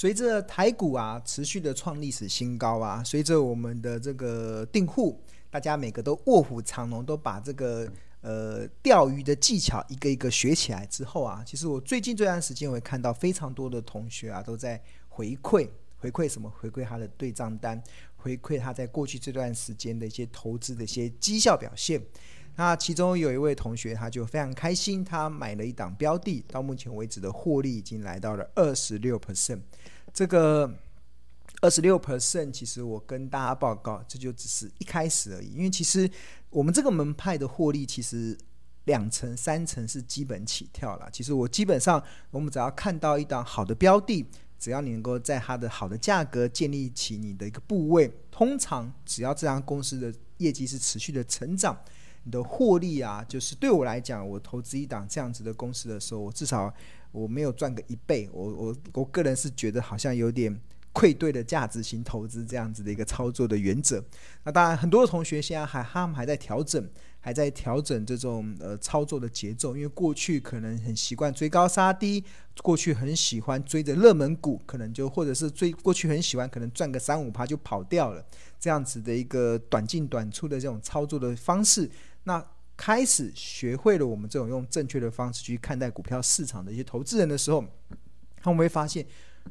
随着台股啊持续的创历史新高啊，随着我们的这个订户，大家每个都卧虎藏龙，都把这个呃钓鱼的技巧一个一个学起来之后啊，其实我最近这段时间我会看到非常多的同学啊都在回馈回馈什么？回馈他的对账单，回馈他在过去这段时间的一些投资的一些绩效表现。那其中有一位同学，他就非常开心，他买了一档标的，到目前为止的获利已经来到了二十六 percent。这个二十六 percent，其实我跟大家报告，这就只是一开始而已。因为其实我们这个门派的获利，其实两成、三成是基本起跳了。其实我基本上，我们只要看到一档好的标的，只要你能够在它的好的价格建立起你的一个部位，通常只要这家公司的业绩是持续的成长。的获利啊，就是对我来讲，我投资一档这样子的公司的时候，我至少我没有赚个一倍，我我我个人是觉得好像有点愧对了价值型投资这样子的一个操作的原则。那当然，很多的同学现在还他们还在调整，还在调整这种呃操作的节奏，因为过去可能很习惯追高杀低，过去很喜欢追着热门股，可能就或者是追过去很喜欢可能赚个三五趴就跑掉了，这样子的一个短进短出的这种操作的方式。那开始学会了我们这种用正确的方式去看待股票市场的一些投资人的时候，他们会发现，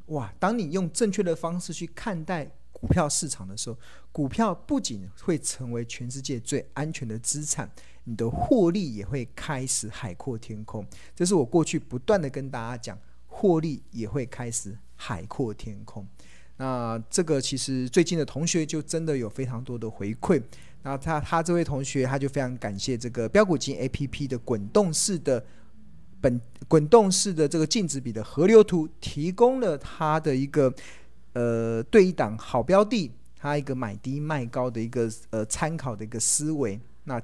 哇，当你用正确的方式去看待股票市场的时候，股票不仅会成为全世界最安全的资产，你的获利也会开始海阔天空。这是我过去不断的跟大家讲，获利也会开始海阔天空。那这个其实最近的同学就真的有非常多的回馈。那他他这位同学他就非常感谢这个标股金 A P P 的滚动式的本滚动式的这个净值比的河流图，提供了他的一个呃对一档好标的，他一个买低卖高的一个呃参考的一个思维。那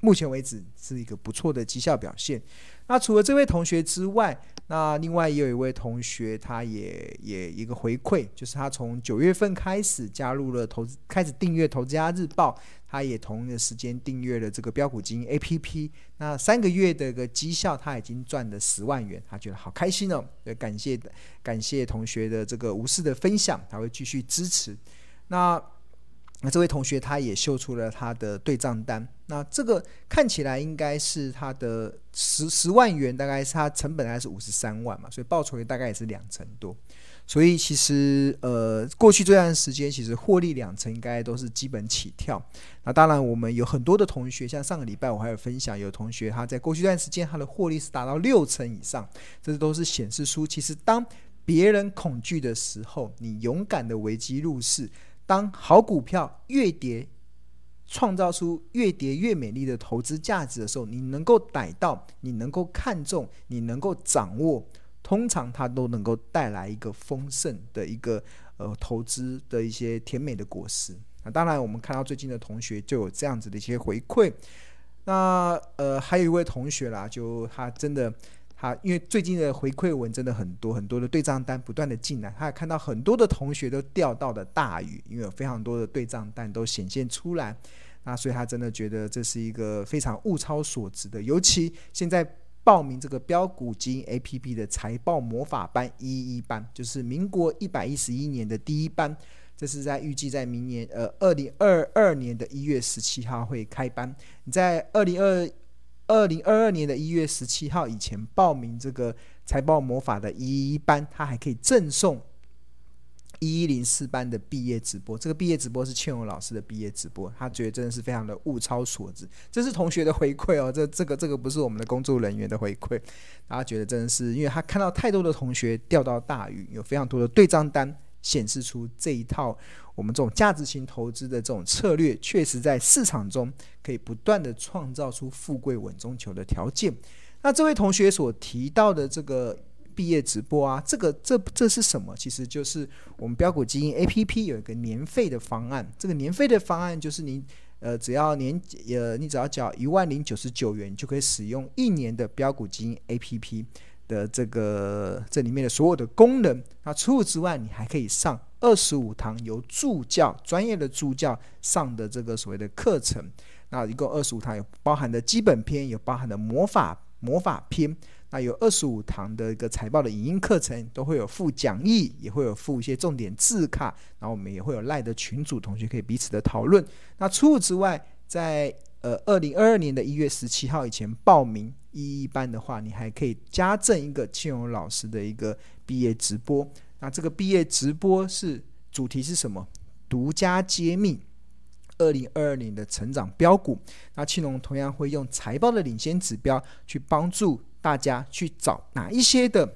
目前为止是一个不错的绩效表现。那除了这位同学之外，那另外也有一位同学，他也也一个回馈，就是他从九月份开始加入了投资，开始订阅《投资家日报》，他也同一个时间订阅了这个标股金 APP。那三个月的一个绩效，他已经赚了十万元，他觉得好开心哦！也感谢感谢同学的这个无私的分享，他会继续支持。那。那这位同学他也秀出了他的对账单，那这个看起来应该是他的十十万元，大概是他成本还是五十三万嘛，所以报酬率大概也是两成多。所以其实呃，过去这段时间其实获利两成应该都是基本起跳。那当然我们有很多的同学，像上个礼拜我还有分享，有同学他在过去这段时间他的获利是达到六成以上，这都是显示出其实当别人恐惧的时候，你勇敢的危机入市。当好股票越跌，创造出越跌越美丽的投资价值的时候，你能够逮到，你能够看中，你能够掌握，通常它都能够带来一个丰盛的一个呃投资的一些甜美的果实。那当然，我们看到最近的同学就有这样子的一些回馈。那呃，还有一位同学啦，就他真的。他因为最近的回馈文真的很多很多的对账单不断的进来，他也看到很多的同学都钓到了大鱼，因为有非常多的对账单都显现出来，那所以他真的觉得这是一个非常物超所值的。尤其现在报名这个标股金 APP 的财报魔法班一一班，就是民国一百一十一年的第一班，这是在预计在明年呃二零二二年的一月十七号会开班。你在二零二二零二二年的一月十七号以前报名这个财报魔法的一一班，他还可以赠送一一零四班的毕业直播。这个毕业直播是倩蓉老师的毕业直播，他觉得真的是非常的物超所值。这是同学的回馈哦，这这个这个不是我们的工作人员的回馈。他觉得真的是，因为他看到太多的同学钓到大鱼，有非常多的对账单。显示出这一套我们这种价值型投资的这种策略，确实在市场中可以不断的创造出富贵稳中求的条件。那这位同学所提到的这个毕业直播啊，这个这这是什么？其实就是我们标股基金 APP 有一个年费的方案。这个年费的方案就是你呃只要年呃你只要缴一万零九十九元，就可以使用一年的标股基金 APP。的这个这里面的所有的功能，那除此之外，你还可以上二十五堂由助教专业的助教上的这个所谓的课程，那一共二十五堂，有包含的基本篇，有包含的魔法魔法篇。那有二十五堂的一个财报的影音课程，都会有附讲义，也会有附一些重点字卡。然后我们也会有赖的群组，同学可以彼此的讨论。那除此之外，在呃二零二二年的一月十七号以前报名一一班的话，你还可以加赠一个庆荣老师的一个毕业直播。那这个毕业直播是主题是什么？独家揭秘二零二二年的成长标股。那庆荣同样会用财报的领先指标去帮助。大家去找哪一些的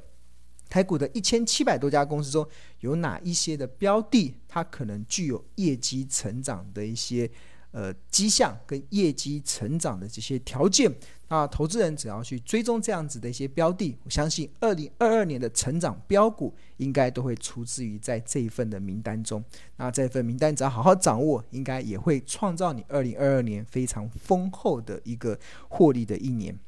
台股的一千七百多家公司中，有哪一些的标的，它可能具有业绩成长的一些呃迹象跟业绩成长的这些条件。那投资人只要去追踪这样子的一些标的，我相信二零二二年的成长标股应该都会出自于在这一份的名单中。那这份名单只要好好掌握，应该也会创造你二零二二年非常丰厚的一个获利的一年。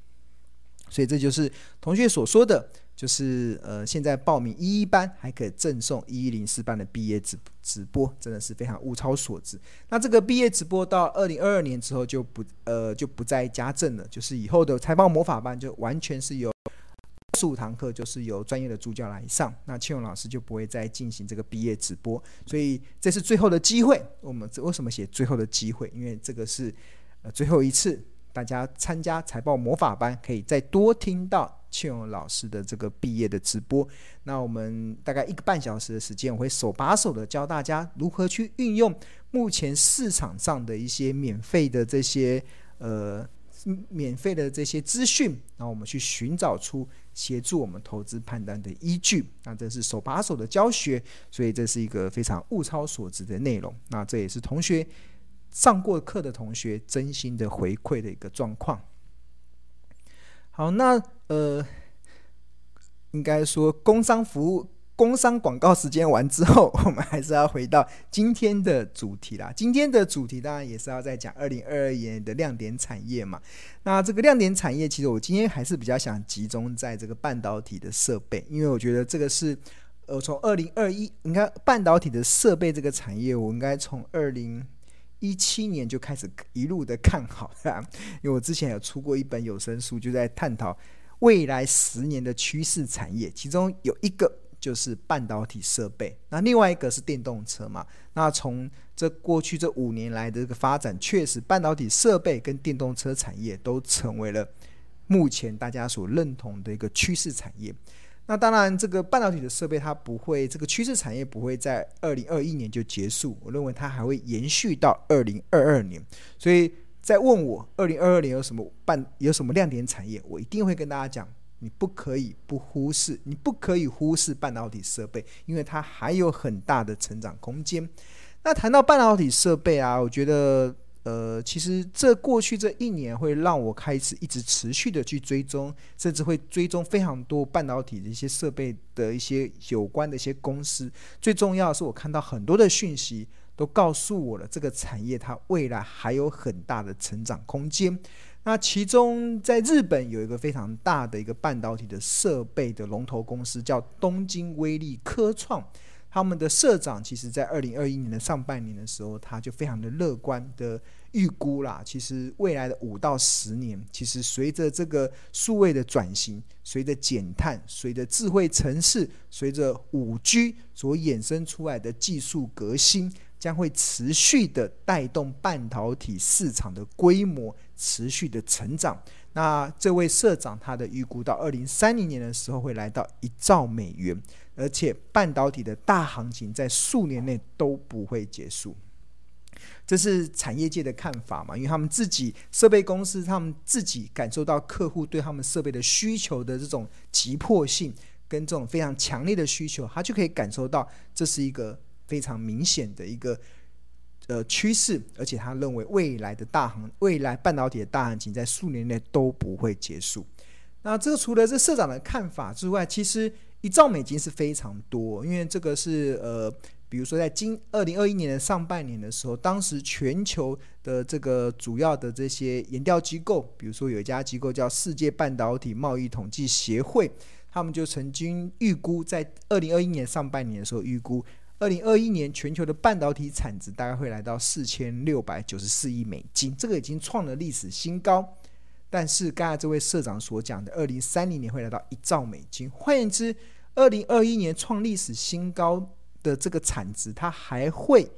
所以这就是同学所说的，就是呃，现在报名一一班还可以赠送一一零四班的毕业直直播，真的是非常物超所值。那这个毕业直播到二零二二年之后就不呃就不再加赠了，就是以后的财报魔法班就完全是由十五堂课就是由专业的助教来上，那庆荣老师就不会再进行这个毕业直播。所以这是最后的机会。我们为什么写最后的机会？因为这个是呃最后一次。大家参加财报魔法班，可以再多听到庆荣老师的这个毕业的直播。那我们大概一个半小时的时间，我会手把手的教大家如何去运用目前市场上的一些免费的这些呃免费的这些资讯，然后我们去寻找出协助我们投资判断的依据。那这是手把手的教学，所以这是一个非常物超所值的内容。那这也是同学。上过课的同学真心的回馈的一个状况。好，那呃，应该说工商服务、工商广告时间完之后，我们还是要回到今天的主题啦。今天的主题当然也是要再讲二零二二年的亮点产业嘛。那这个亮点产业，其实我今天还是比较想集中在这个半导体的设备，因为我觉得这个是呃，从二零二一，你看半导体的设备这个产业，我应该从二零。一七年就开始一路的看好，因为我之前有出过一本有声书，就在探讨未来十年的趋势产业，其中有一个就是半导体设备，那另外一个是电动车嘛。那从这过去这五年来的这个发展，确实半导体设备跟电动车产业都成为了目前大家所认同的一个趋势产业。那当然，这个半导体的设备它不会，这个趋势产业不会在二零二一年就结束。我认为它还会延续到二零二二年。所以在问我二零二二年有什么半有什么亮点产业，我一定会跟大家讲，你不可以不忽视，你不可以忽视半导体设备，因为它还有很大的成长空间。那谈到半导体设备啊，我觉得。呃，其实这过去这一年会让我开始一直持续的去追踪，甚至会追踪非常多半导体的一些设备的一些有关的一些公司。最重要的是，我看到很多的讯息都告诉我了，这个产业它未来还有很大的成长空间。那其中在日本有一个非常大的一个半导体的设备的龙头公司，叫东京威力科创。他们的社长其实，在二零二一年的上半年的时候，他就非常的乐观的预估啦。其实未来的五到十年，其实随着这个数位的转型，随着减碳，随着智慧城市，随着五 G 所衍生出来的技术革新，将会持续的带动半导体市场的规模持续的成长。那这位社长他的预估到二零三零年的时候，会来到一兆美元。而且半导体的大行情在数年内都不会结束，这是产业界的看法嘛？因为他们自己设备公司，他们自己感受到客户对他们设备的需求的这种急迫性，跟这种非常强烈的需求，他就可以感受到这是一个非常明显的一个呃趋势。而且他认为未来的大行，未来半导体的大行情在数年内都不会结束。那这除了这社长的看法之外，其实。一兆美金是非常多，因为这个是呃，比如说在今二零二一年的上半年的时候，当时全球的这个主要的这些研调机构，比如说有一家机构叫世界半导体贸易统计协会，他们就曾经预估在二零二一年上半年的时候，预估二零二一年全球的半导体产值大概会来到四千六百九十四亿美金，这个已经创了历史新高。但是刚才这位社长所讲的，二零三零年会来到一兆美金。换言之，二零二一年创历史新高的这个产值，它还会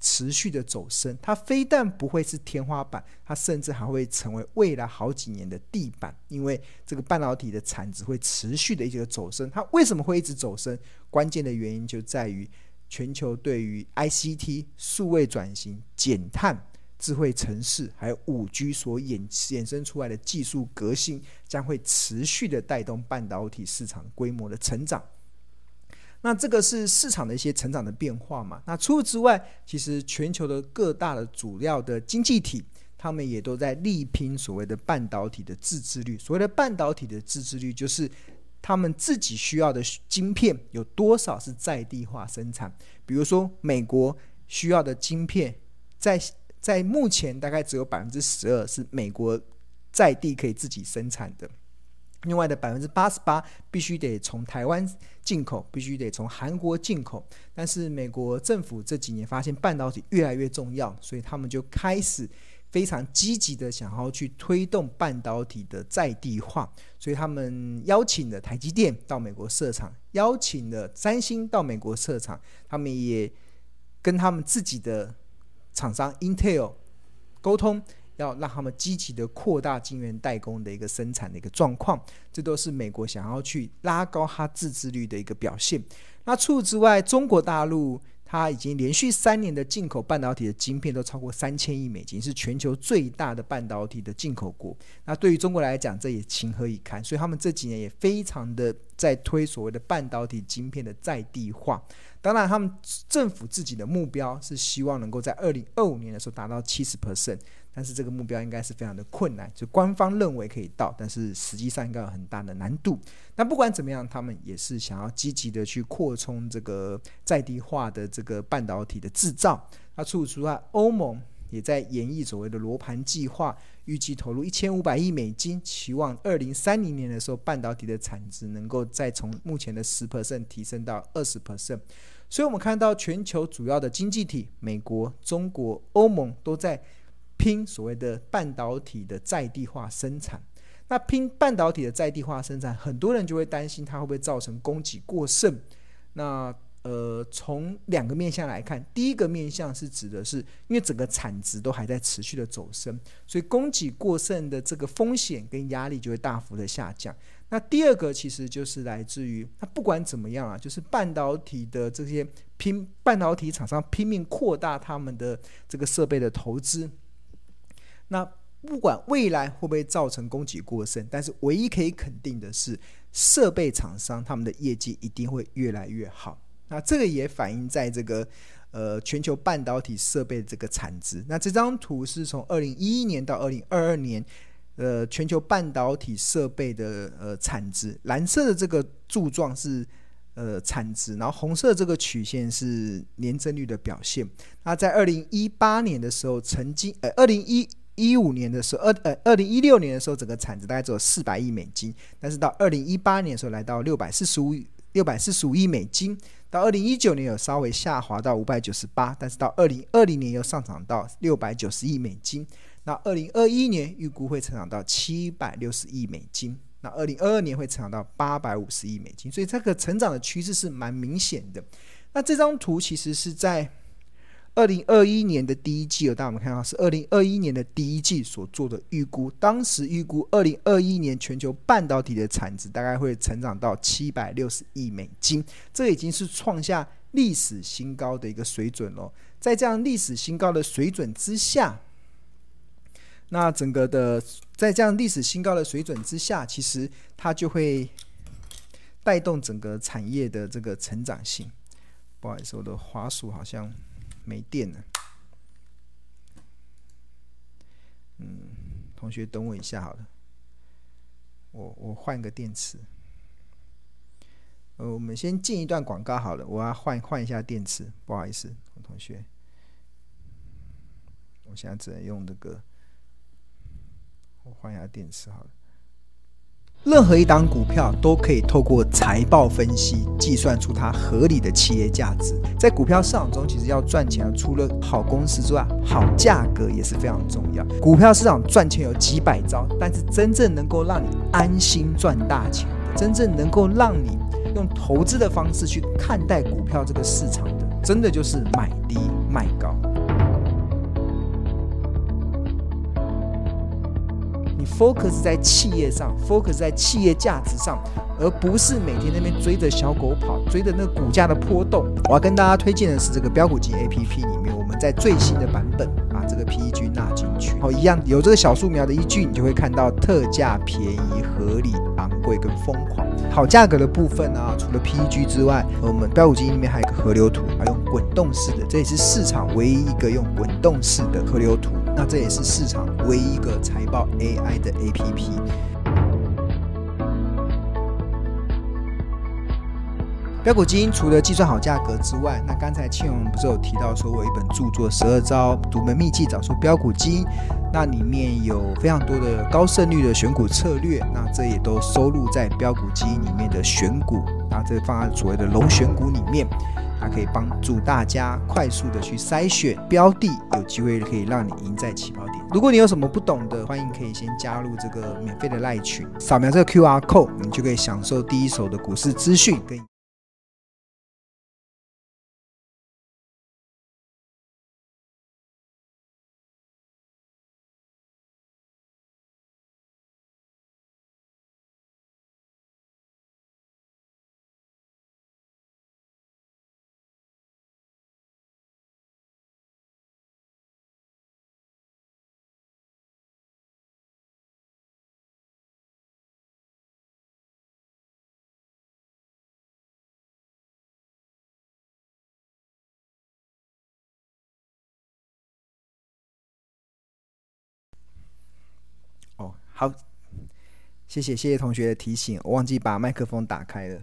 持续的走升。它非但不会是天花板，它甚至还会成为未来好几年的地板。因为这个半导体的产值会持续的一个走升。它为什么会一直走升？关键的原因就在于全球对于 ICT 数位转型、减碳。智慧城市还有五 G 所衍衍生出来的技术革新，将会持续的带动半导体市场规模的成长。那这个是市场的一些成长的变化嘛？那除此之外，其实全球的各大的主要的经济体，他们也都在力拼所谓的半导体的自制率。所谓的半导体的自制率，就是他们自己需要的晶片有多少是在地化生产。比如说，美国需要的晶片在在目前大概只有百分之十二是美国在地可以自己生产的，另外的百分之八十八必须得从台湾进口，必须得从韩国进口。但是美国政府这几年发现半导体越来越重要，所以他们就开始非常积极的想要去推动半导体的在地化，所以他们邀请了台积电到美国设厂，邀请了三星到美国设厂，他们也跟他们自己的。厂商 Intel 沟通，要让他们积极的扩大晶圆代工的一个生产的一个状况，这都是美国想要去拉高它自制率的一个表现。那除此之外，中国大陆它已经连续三年的进口半导体的晶片都超过三千亿美金，是全球最大的半导体的进口国。那对于中国来讲，这也情何以堪？所以他们这几年也非常的在推所谓的半导体晶片的在地化。当然，他们政府自己的目标是希望能够在二零二五年的时候达到七十 percent，但是这个目标应该是非常的困难。就官方认为可以到，但是实际上应该有很大的难度。那不管怎么样，他们也是想要积极的去扩充这个在地化的这个半导体的制造。那除此之外，欧盟也在研议所谓的罗盘计划。预计投入一千五百亿美金，期望二零三零年的时候，半导体的产值能够再从目前的十 percent 提升到二十 percent。所以，我们看到全球主要的经济体，美国、中国、欧盟都在拼所谓的半导体的在地化生产。那拼半导体的在地化生产，很多人就会担心它会不会造成供给过剩。那呃，从两个面向来看，第一个面向是指的是，因为整个产值都还在持续的走升，所以供给过剩的这个风险跟压力就会大幅的下降。那第二个其实就是来自于，那不管怎么样啊，就是半导体的这些拼半导体厂商拼命扩大他们的这个设备的投资。那不管未来会不会造成供给过剩，但是唯一可以肯定的是，设备厂商他们的业绩一定会越来越好。那这个也反映在这个呃全球半导体设备的这个产值。那这张图是从二零一一年到二零二二年，呃全球半导体设备的呃产值。蓝色的这个柱状是呃产值，然后红色这个曲线是年增率的表现。那在二零一八年的时候，曾经呃二零一一五年的时候，二呃二零一六年的时候，整个产值大概只有四百亿美金，但是到二零一八年的时候，来到六百四十五六百四十五亿美金。到二零一九年有稍微下滑到五百九十八，但是到二零二零年又上涨到六百九十亿美金。那二零二一年预估会成长到七百六十亿美金。那二零二二年会成长到八百五十亿美金。所以这个成长的趋势是蛮明显的。那这张图其实是在。二零二一年的第一季，有大家我们看到是二零二一年的第一季所做的预估，当时预估二零二一年全球半导体的产值大概会成长到七百六十亿美金，这已经是创下历史新高的一个水准了。在这样历史新高的水准之下，那整个的在这样历史新高的水准之下，其实它就会带动整个产业的这个成长性。不好意思，我的滑鼠好像。没电了，嗯，同学等我一下好了，我我换个电池，呃，我们先进一段广告好了，我要换换一下电池，不好意思，同学，我现在只能用这个，我换一下电池好了。任何一档股票都可以透过财报分析计算出它合理的企业价值。在股票市场中，其实要赚钱，除了好公司之外，好价格也是非常重要。股票市场赚钱有几百招，但是真正能够让你安心赚大钱的，真正能够让你用投资的方式去看待股票这个市场的，真的就是买低卖高。你 focus 在企业上，focus 在企业价值上，而不是每天那边追着小狗跑，追着那个股价的波动。我要跟大家推荐的是这个标股金 APP 里面，我们在最新的版本把这个 PEG 纳进去。好，一样有这个小树苗的依据，你就会看到特价、便宜、合理、昂贵跟疯狂。好价格的部分呢、除了 PEG 之外，我们标股金里面还有一个河流图，还用滚动式的，这也是市场唯一一个用滚动式的河流图。那这也是市场唯一一个财报 AI 的 APP。标股金除了计算好价格之外，那刚才庆荣不是有提到说，我有一本著作《十二招独门秘籍找出标股基因》，那里面有非常多的高胜率的选股策略，那这也都收录在标股基因里面的选股，那这放在所谓的龙选股里面。它可以帮助大家快速的去筛选标的，有机会可以让你赢在起跑点。如果你有什么不懂的，欢迎可以先加入这个免费的赖群，扫描这个 QR code，你就可以享受第一手的股市资讯跟。好，谢谢谢谢同学的提醒，我忘记把麦克风打开了。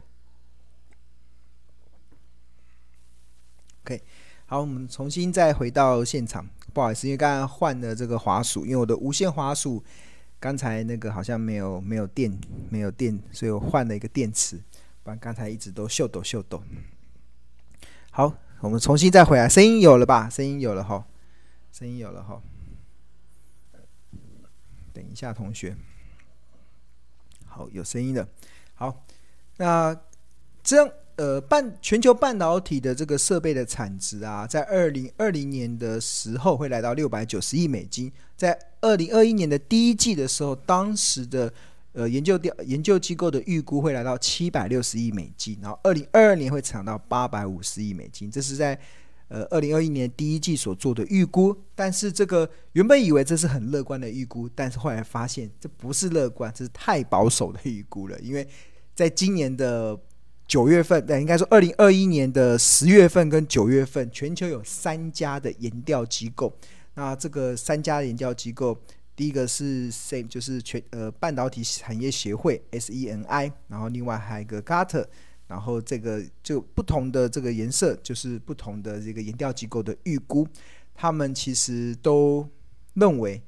OK，好，我们重新再回到现场。不好意思，因为刚刚换了这个滑鼠，因为我的无线滑鼠刚才那个好像没有没有电，没有电，所以我换了一个电池，不然刚才一直都秀抖秀抖。好，我们重新再回来，声音有了吧？声音有了哈，声音有了哈。等一下，同学，好，有声音的。好，那这样呃，半全球半导体的这个设备的产值啊，在二零二零年的时候会来到六百九十亿美金，在二零二一年的第一季的时候，当时的呃研究调研究机构的预估会来到七百六十亿美金，然后二零二二年会涨到八百五十亿美金，这是在。呃，二零二一年第一季所做的预估，但是这个原本以为这是很乐观的预估，但是后来发现这不是乐观，这是太保守的预估了。因为在今年的九月份，对，应该说二零二一年的十月份跟九月份，全球有三家的研调机构。那这个三家的研调机构，第一个是 SEM，就是全呃半导体产业协会 SEMI，然后另外还有一个 Gartner。然后这个就不同的这个颜色，就是不同的这个研调机构的预估，他们其实都认为，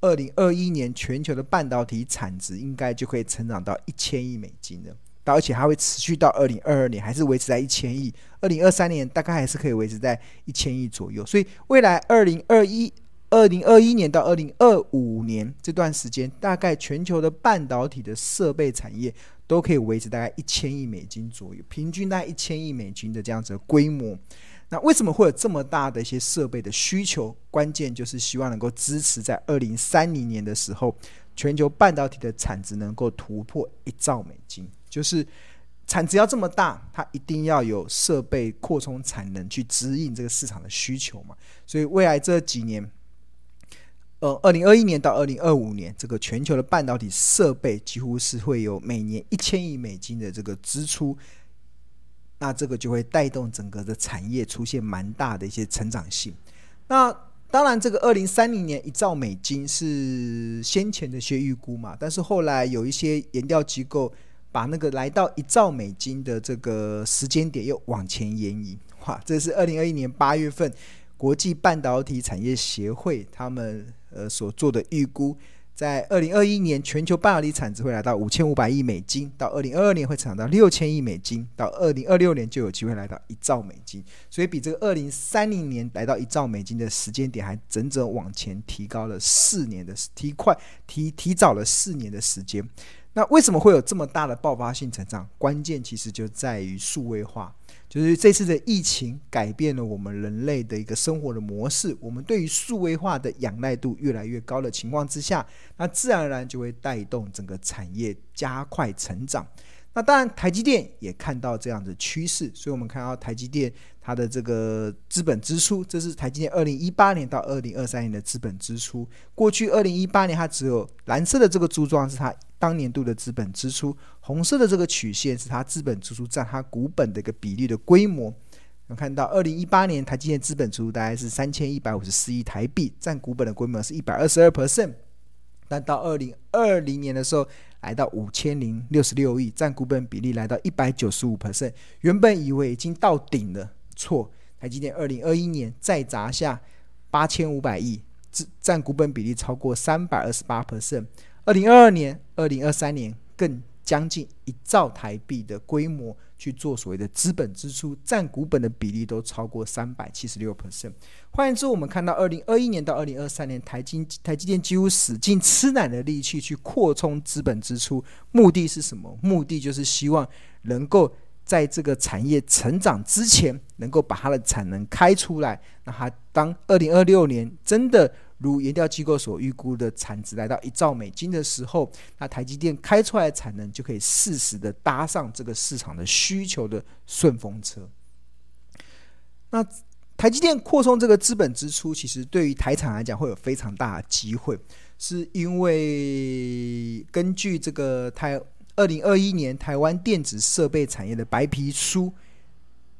二零二一年全球的半导体产值应该就可以成长到一千亿美金的，而且还会持续到二零二二年，还是维持在一千亿，二零二三年大概还是可以维持在一千亿左右。所以未来二零二一、二零二一年到二零二五年这段时间，大概全球的半导体的设备产业。都可以维持大概一千亿美金左右，平均大概一千亿美金的这样子的规模。那为什么会有这么大的一些设备的需求？关键就是希望能够支持在二零三零年的时候，全球半导体的产值能够突破一兆美金。就是产值要这么大，它一定要有设备扩充产能去支应这个市场的需求嘛。所以未来这几年。呃，二零二一年到二零二五年，这个全球的半导体设备几乎是会有每年一千亿美金的这个支出，那这个就会带动整个的产业出现蛮大的一些成长性。那当然，这个二零三零年一兆美金是先前的一些预估嘛，但是后来有一些研调机构把那个来到一兆美金的这个时间点又往前延移。哇，这是二零二一年八月份国际半导体产业协会他们。呃，所做的预估，在二零二一年，全球半导体产值会来到五千五百亿美金，到二零二二年会涨到六千亿美金，到二零二六年就有机会来到一兆美金。所以比这个二零三零年来到一兆美金的时间点还整整往前提高了四年的提快提提早了四年的时间。那为什么会有这么大的爆发性成长？关键其实就在于数位化。就是这次的疫情改变了我们人类的一个生活的模式，我们对于数位化的仰赖度越来越高的情况之下，那自然而然就会带动整个产业加快成长。那当然，台积电也看到这样的趋势，所以我们看到台积电它的这个资本支出，这是台积电二零一八年到二零二三年的资本支出。过去二零一八年它只有蓝色的这个柱状是它当年度的资本支出，红色的这个曲线是它资本支出占它股本的一个比例的规模。我们看到二零一八年台积电资本支出大概是三千一百五十四亿台币，占股本的规模是一百二十二 percent。但到二零二零年的时候，来到五千零六十六亿，占股本比例来到一百九十五 percent。原本以为已经到顶了，错。台积电二零二一年再砸下八千五百亿，占占股本比例超过三百二十八 percent。二零二二年、二零二三年更将近一兆台币的规模去做所谓的资本支出，占股本的比例都超过三百七十六 percent。换言之，我们看到二零二一年到二零二三年，台积台积电几乎使尽吃奶的力气去扩充资本支出，目的是什么？目的就是希望能够在这个产业成长之前，能够把它的产能开出来。那它当二零二六年真的如研调机构所预估的产值来到一兆美金的时候，那台积电开出来的产能就可以适时的搭上这个市场的需求的顺风车。那台积电扩充这个资本支出，其实对于台厂来讲会有非常大的机会，是因为根据这个台二零二一年台湾电子设备产业的白皮书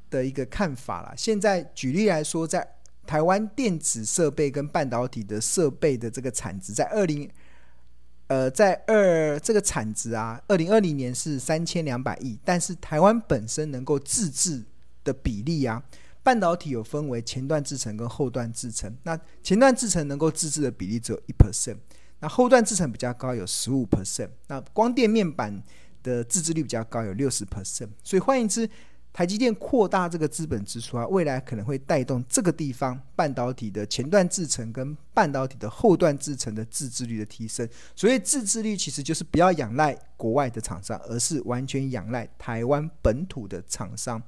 的一个看法啦。现在举例来说，在台湾电子设备跟半导体的设备的这个产值，在二零呃在二这个产值啊，二零二零年是三千两百亿，但是台湾本身能够自制的比例啊。半导体有分为前段制程跟后段制程，那前段制程能够自制的比例只有一 percent，那后段制程比较高，有十五 percent，那光电面板的自制率比较高，有六十 percent。所以换言之，台积电扩大这个资本支出啊，未来可能会带动这个地方半导体的前段制程跟半导体的后段制程的自制率的提升。所以自制率其实就是不要仰赖国外的厂商，而是完全仰赖台湾本土的厂商。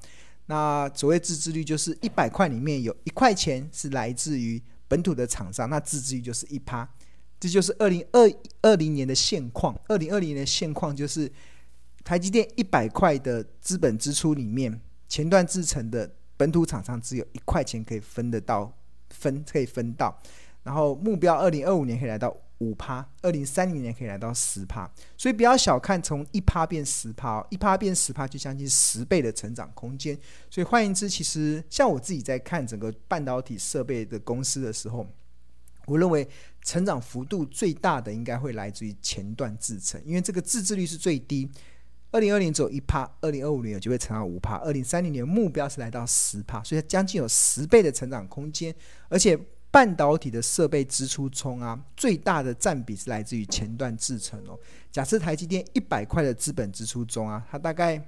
那所谓自制率就是一百块里面有一块钱是来自于本土的厂商，那自制率就是一趴，这就是二零二二零年的现况。二零二零年的现况就是台积电一百块的资本支出里面，前段制程的本土厂商只有一块钱可以分得到，分可以分到，然后目标二零二五年可以来到。五趴，二零三零年可以来到十趴，所以不要小看从一趴变十趴，一趴变十趴就将近十倍的成长空间。所以换言之，其实像我自己在看整个半导体设备的公司的时候，我认为成长幅度最大的应该会来自于前段制程，因为这个自制率是最低。二零二零只有一趴，二零二五年有机会成长五趴，二零三零年目标是来到十趴，所以它将近有十倍的成长空间，而且。半导体的设备支出中啊，最大的占比是来自于前段制程哦。假设台积电一百块的资本支出中啊，它大概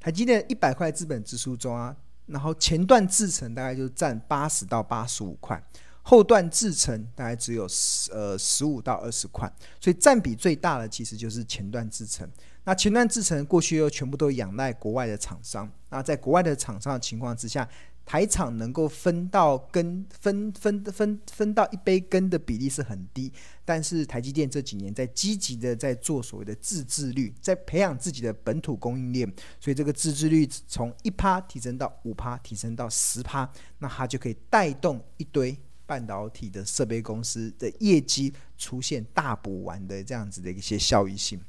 台积电一百块资本支出中啊，然后前段制程大概就占八十到八十五块，后段制程大概只有十呃十五到二十块，所以占比最大的其实就是前段制程。那前段制程过去又全部都仰赖国外的厂商，那在国外的厂商的情况之下。台厂能够分到羹分分分分到一杯羹的比例是很低，但是台积电这几年在积极的在做所谓的自制率，在培养自己的本土供应链，所以这个自制率从一趴提升到五趴，提升到十趴，那它就可以带动一堆半导体的设备公司的业绩出现大补完的这样子的一些效益性。